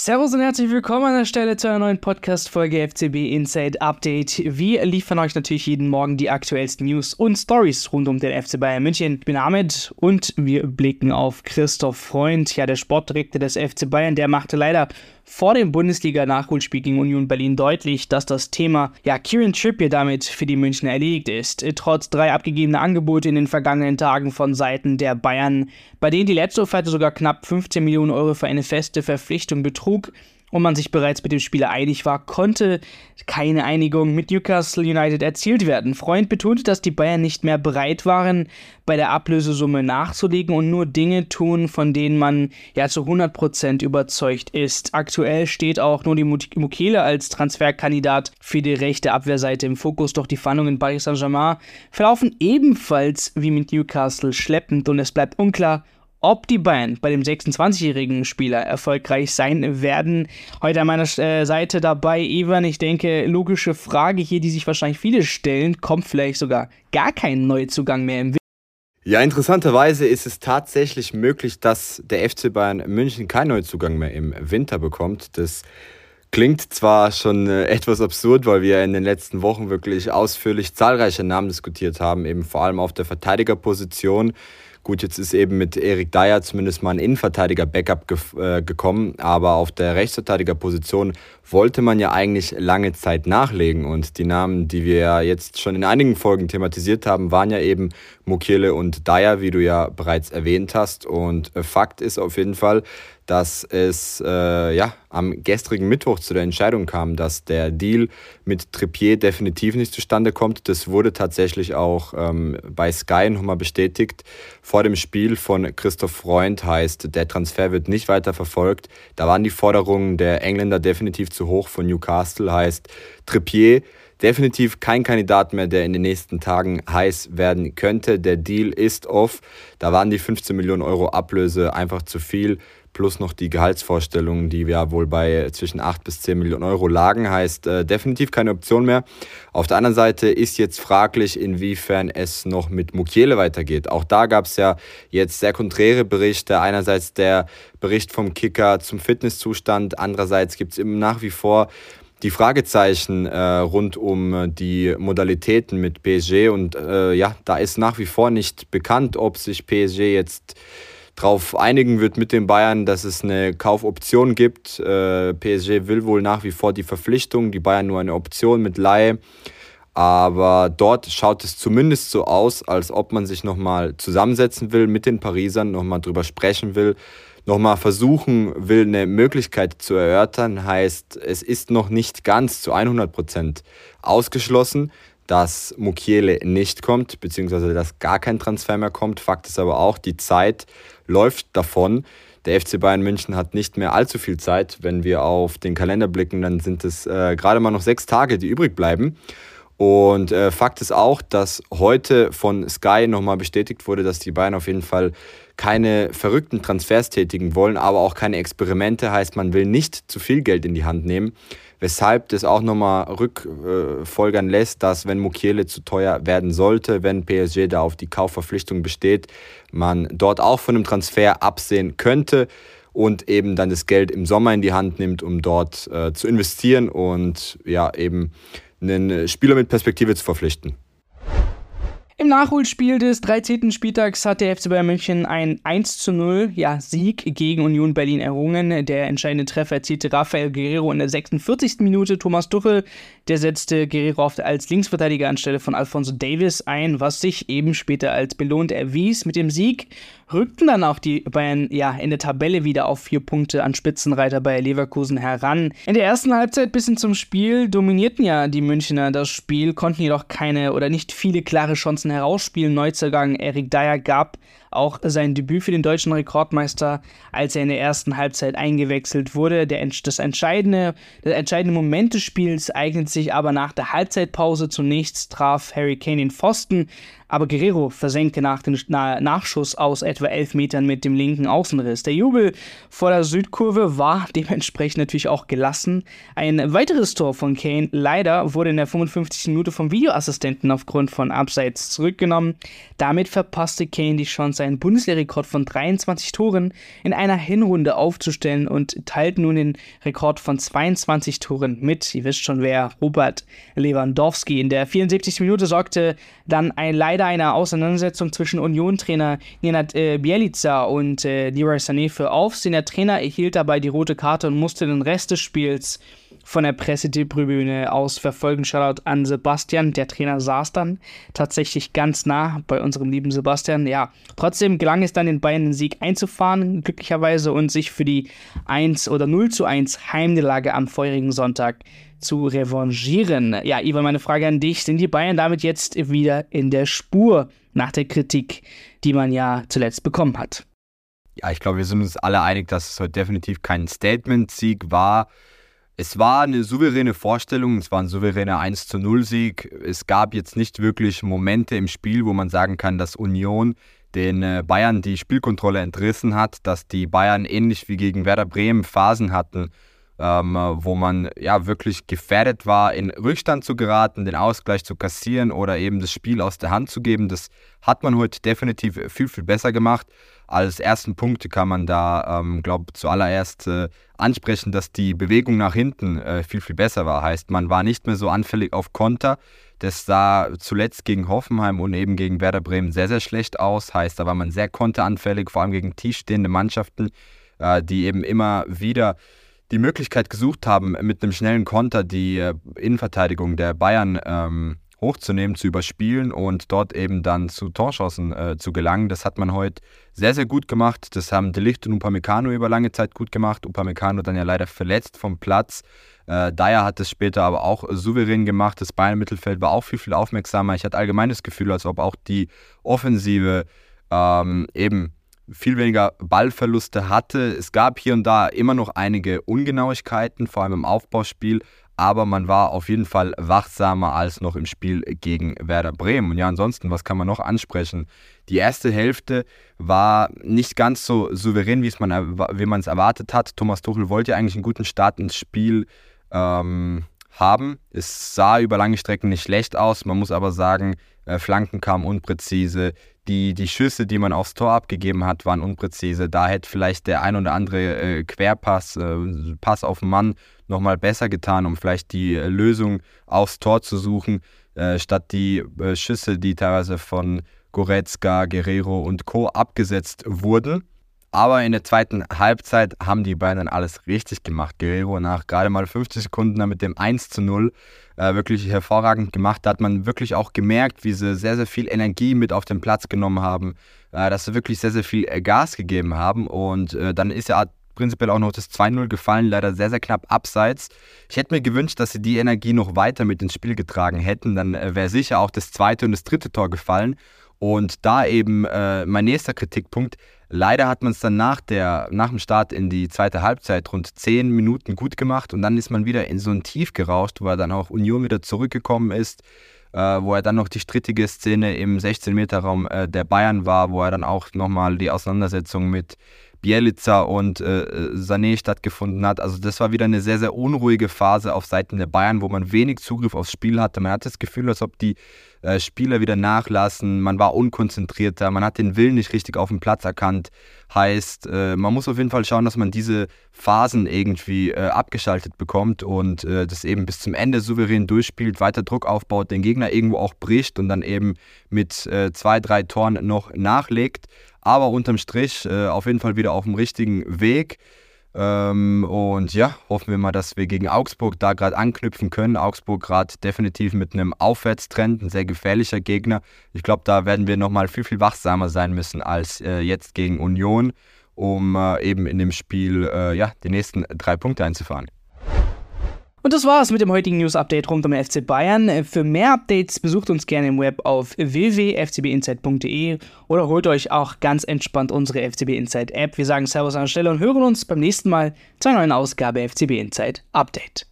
Servus und herzlich willkommen an der Stelle zu einer neuen Podcast-Folge FCB Inside Update. Wir liefern euch natürlich jeden Morgen die aktuellsten News und Stories rund um den FC Bayern München. Ich bin Ahmed und wir blicken auf Christoph Freund, ja, der Sportdirektor des FC Bayern. Der machte leider vor dem Bundesliga-Nachholspiel gegen Union Berlin deutlich, dass das Thema ja, Kieran Trippier damit für die Münchner erledigt ist. Trotz drei abgegebener Angebote in den vergangenen Tagen von Seiten der Bayern, bei denen die letzte Offerte sogar knapp 15 Millionen Euro für eine feste Verpflichtung betrug, und man sich bereits mit dem Spieler einig war, konnte keine Einigung mit Newcastle United erzielt werden. Freund betonte, dass die Bayern nicht mehr bereit waren, bei der Ablösesumme nachzulegen und nur Dinge tun, von denen man ja zu 100% überzeugt ist. Aktuell steht auch nur die Mukele als Transferkandidat für die rechte Abwehrseite im Fokus, doch die Verhandlungen in Paris Saint-Germain verlaufen ebenfalls wie mit Newcastle schleppend und es bleibt unklar, ob die Bayern bei dem 26-jährigen Spieler erfolgreich sein werden. Heute an meiner äh, Seite dabei Ivan. Ich denke, logische Frage hier, die sich wahrscheinlich viele stellen, kommt vielleicht sogar gar kein Neuzugang mehr im Winter. Ja, interessanterweise ist es tatsächlich möglich, dass der FC Bayern München keinen Neuzugang mehr im Winter bekommt. Das klingt zwar schon äh, etwas absurd, weil wir in den letzten Wochen wirklich ausführlich zahlreiche Namen diskutiert haben, eben vor allem auf der Verteidigerposition. Gut, jetzt ist eben mit Erik Dyer zumindest mal ein Innenverteidiger-Backup ge äh, gekommen, aber auf der Rechtsverteidigerposition wollte man ja eigentlich lange Zeit nachlegen und die Namen, die wir ja jetzt schon in einigen Folgen thematisiert haben, waren ja eben Mukiele und Dyer, wie du ja bereits erwähnt hast. Und äh, Fakt ist auf jeden Fall, dass es äh, ja, am gestrigen Mittwoch zu der Entscheidung kam, dass der Deal mit Trippier definitiv nicht zustande kommt. Das wurde tatsächlich auch ähm, bei Sky nochmal bestätigt. Vor dem Spiel von Christoph Freund heißt, der Transfer wird nicht weiter verfolgt. Da waren die Forderungen der Engländer definitiv zu hoch von Newcastle, heißt Trippier definitiv kein Kandidat mehr, der in den nächsten Tagen heiß werden könnte. Der Deal ist off. Da waren die 15 Millionen Euro Ablöse einfach zu viel plus noch die Gehaltsvorstellungen, die ja wohl bei zwischen 8 bis 10 Millionen Euro lagen, heißt äh, definitiv keine Option mehr. Auf der anderen Seite ist jetzt fraglich, inwiefern es noch mit Mukiele weitergeht. Auch da gab es ja jetzt sehr konträre Berichte. Einerseits der Bericht vom Kicker zum Fitnesszustand, andererseits gibt es eben nach wie vor die Fragezeichen äh, rund um die Modalitäten mit PSG und äh, ja, da ist nach wie vor nicht bekannt, ob sich PSG jetzt darauf einigen wird mit den Bayern, dass es eine Kaufoption gibt. Äh, PSG will wohl nach wie vor die Verpflichtung, die Bayern nur eine Option mit Laie. Aber dort schaut es zumindest so aus, als ob man sich nochmal zusammensetzen will mit den Parisern, nochmal drüber sprechen will, nochmal versuchen will, eine Möglichkeit zu erörtern. Heißt, es ist noch nicht ganz zu 100 Prozent ausgeschlossen, dass Mukiele nicht kommt, beziehungsweise dass gar kein Transfer mehr kommt. Fakt ist aber auch, die Zeit läuft davon. Der FC Bayern München hat nicht mehr allzu viel Zeit. Wenn wir auf den Kalender blicken, dann sind es äh, gerade mal noch sechs Tage, die übrig bleiben. Und äh, Fakt ist auch, dass heute von Sky nochmal bestätigt wurde, dass die Bayern auf jeden Fall keine verrückten Transfers tätigen wollen, aber auch keine Experimente. Heißt, man will nicht zu viel Geld in die Hand nehmen weshalb das auch nochmal rückfolgern lässt, dass wenn Mukiele zu teuer werden sollte, wenn PSG da auf die Kaufverpflichtung besteht, man dort auch von einem Transfer absehen könnte und eben dann das Geld im Sommer in die Hand nimmt, um dort äh, zu investieren und ja eben einen Spieler mit Perspektive zu verpflichten. Im Nachholspiel des 13. Spieltags hat der FC Bayern München ein 1 zu 0 ja, Sieg gegen Union Berlin errungen. Der entscheidende Treffer erzielte Rafael Guerrero in der 46. Minute. Thomas Tuchel, der setzte Guerrero oft als Linksverteidiger anstelle von Alfonso Davis ein, was sich eben später als belohnt erwies. Mit dem Sieg rückten dann auch die Bayern ja in der Tabelle wieder auf vier Punkte an Spitzenreiter bei Leverkusen heran. In der ersten Halbzeit bis hin zum Spiel dominierten ja die Münchner das Spiel, konnten jedoch keine oder nicht viele klare Chancen herausspielen. Neuzugang Erik Dyer gab auch sein Debüt für den deutschen Rekordmeister, als er in der ersten Halbzeit eingewechselt wurde. Der, das, entscheidende, das entscheidende Moment des Spiels eignet sich aber nach der Halbzeitpause. Zunächst traf Harry Kane den Pfosten, aber Guerrero versenkte nach dem Nachschuss aus etwa elf Metern mit dem linken Außenriss. Der Jubel vor der Südkurve war dementsprechend natürlich auch gelassen. Ein weiteres Tor von Kane leider wurde in der 55. Minute vom Videoassistenten aufgrund von Abseits zurückgenommen. Damit verpasste Kane die Chance seinen Bundesliga-Rekord von 23 Toren in einer Hinrunde aufzustellen und teilt nun den Rekord von 22 Toren mit. Ihr wisst schon wer, Robert Lewandowski. In der 74. Minute sorgte dann ein, leider eine Auseinandersetzung zwischen Union-Trainer Nenad äh, Bielica und äh, Leroy Sané für Aufsehen. Der Trainer erhielt dabei die rote Karte und musste den Rest des Spiels von der Pressetribüne aus verfolgen. Shoutout an Sebastian. Der Trainer saß dann tatsächlich ganz nah bei unserem lieben Sebastian. Ja, trotzdem gelang es dann den Bayern den Sieg einzufahren, glücklicherweise, und sich für die 1 oder 0 zu 1 Heimniederlage am feurigen Sonntag zu revanchieren. Ja, Ivan, meine Frage an dich. Sind die Bayern damit jetzt wieder in der Spur nach der Kritik, die man ja zuletzt bekommen hat? Ja, ich glaube, wir sind uns alle einig, dass es heute definitiv kein Statement-Sieg war. Es war eine souveräne Vorstellung, es war ein souveräner 1 zu 0 Sieg. Es gab jetzt nicht wirklich Momente im Spiel, wo man sagen kann, dass Union den äh, Bayern die Spielkontrolle entrissen hat, dass die Bayern ähnlich wie gegen Werder Bremen Phasen hatten, ähm, wo man ja wirklich gefährdet war, in Rückstand zu geraten, den Ausgleich zu kassieren oder eben das Spiel aus der Hand zu geben. Das hat man heute definitiv viel, viel besser gemacht. Als ersten Punkt kann man da, ähm, glaube zuallererst äh, ansprechen, dass die Bewegung nach hinten äh, viel, viel besser war. Heißt, man war nicht mehr so anfällig auf Konter. Das sah zuletzt gegen Hoffenheim und eben gegen Werder Bremen sehr, sehr schlecht aus. Heißt, da war man sehr konteranfällig, vor allem gegen tiefstehende Mannschaften, äh, die eben immer wieder die Möglichkeit gesucht haben, mit einem schnellen Konter die äh, Innenverteidigung der Bayern ähm, hochzunehmen, zu überspielen und dort eben dann zu Torschancen äh, zu gelangen. Das hat man heute sehr, sehr gut gemacht. Das haben Delicht und Upamecano über lange Zeit gut gemacht. Upamecano dann ja leider verletzt vom Platz. Äh, Dyer hat es später aber auch souverän gemacht. Das Bayern-Mittelfeld war auch viel, viel aufmerksamer. Ich hatte allgemein das Gefühl, als ob auch die Offensive ähm, eben viel weniger Ballverluste hatte. Es gab hier und da immer noch einige Ungenauigkeiten, vor allem im Aufbauspiel, aber man war auf jeden Fall wachsamer als noch im Spiel gegen Werder Bremen. Und ja, ansonsten, was kann man noch ansprechen? Die erste Hälfte war nicht ganz so souverän, wie, man, es erwartet hat. Thomas Tuchel wollte ja eigentlich einen guten Start ins Spiel ähm, haben. Es sah über lange Strecken nicht schlecht aus. Man muss aber sagen, äh, Flanken kamen unpräzise. Die, die Schüsse, die man aufs Tor abgegeben hat, waren unpräzise. Da hätte vielleicht der ein oder andere äh, Querpass, äh, Pass auf den Mann nochmal besser getan, um vielleicht die äh, Lösung aufs Tor zu suchen, äh, statt die Schüsse, die teilweise von Goretzka, Guerrero und Co. abgesetzt wurden. Aber in der zweiten Halbzeit haben die beiden dann alles richtig gemacht. Guerrero nach gerade mal 50 Sekunden mit dem 1 zu 0 äh, wirklich hervorragend gemacht. Da hat man wirklich auch gemerkt, wie sie sehr, sehr viel Energie mit auf den Platz genommen haben, äh, dass sie wirklich sehr, sehr viel äh, Gas gegeben haben. Und äh, dann ist ja prinzipiell auch noch das 2-0 gefallen, leider sehr, sehr knapp abseits. Ich hätte mir gewünscht, dass sie die Energie noch weiter mit ins Spiel getragen hätten. Dann äh, wäre sicher auch das zweite und das dritte Tor gefallen. Und da eben äh, mein nächster Kritikpunkt. Leider hat man es dann nach, der, nach dem Start in die zweite Halbzeit rund zehn Minuten gut gemacht und dann ist man wieder in so ein Tief gerauscht, wo er dann auch Union wieder zurückgekommen ist, äh, wo er dann noch die strittige Szene im 16-Meter-Raum äh, der Bayern war, wo er dann auch nochmal die Auseinandersetzung mit Bielica und äh, Sané stattgefunden hat. Also das war wieder eine sehr, sehr unruhige Phase auf Seiten der Bayern, wo man wenig Zugriff aufs Spiel hatte. Man hatte das Gefühl, als ob die äh, Spieler wieder nachlassen, man war unkonzentrierter, man hat den Willen nicht richtig auf dem Platz erkannt. Heißt, äh, man muss auf jeden Fall schauen, dass man diese Phasen irgendwie äh, abgeschaltet bekommt und äh, das eben bis zum Ende souverän durchspielt, weiter Druck aufbaut, den Gegner irgendwo auch bricht und dann eben mit äh, zwei, drei Toren noch nachlegt. Aber unterm Strich auf jeden Fall wieder auf dem richtigen Weg. Ähm, und ja, hoffen wir mal, dass wir gegen Augsburg da gerade anknüpfen können. Augsburg gerade definitiv mit einem Aufwärtstrend, ein sehr gefährlicher Gegner. Ich glaube, da werden wir nochmal viel, viel wachsamer sein müssen als äh, jetzt gegen Union, um äh, eben in dem Spiel äh, ja, die nächsten drei Punkte einzufahren. Und das war's mit dem heutigen News-Update rund um den FC Bayern. Für mehr Updates besucht uns gerne im Web auf www.fcbinsight.de oder holt euch auch ganz entspannt unsere FCB Insight App. Wir sagen Servus an der Stelle und hören uns beim nächsten Mal zu einer neuen Ausgabe FCB Insight Update.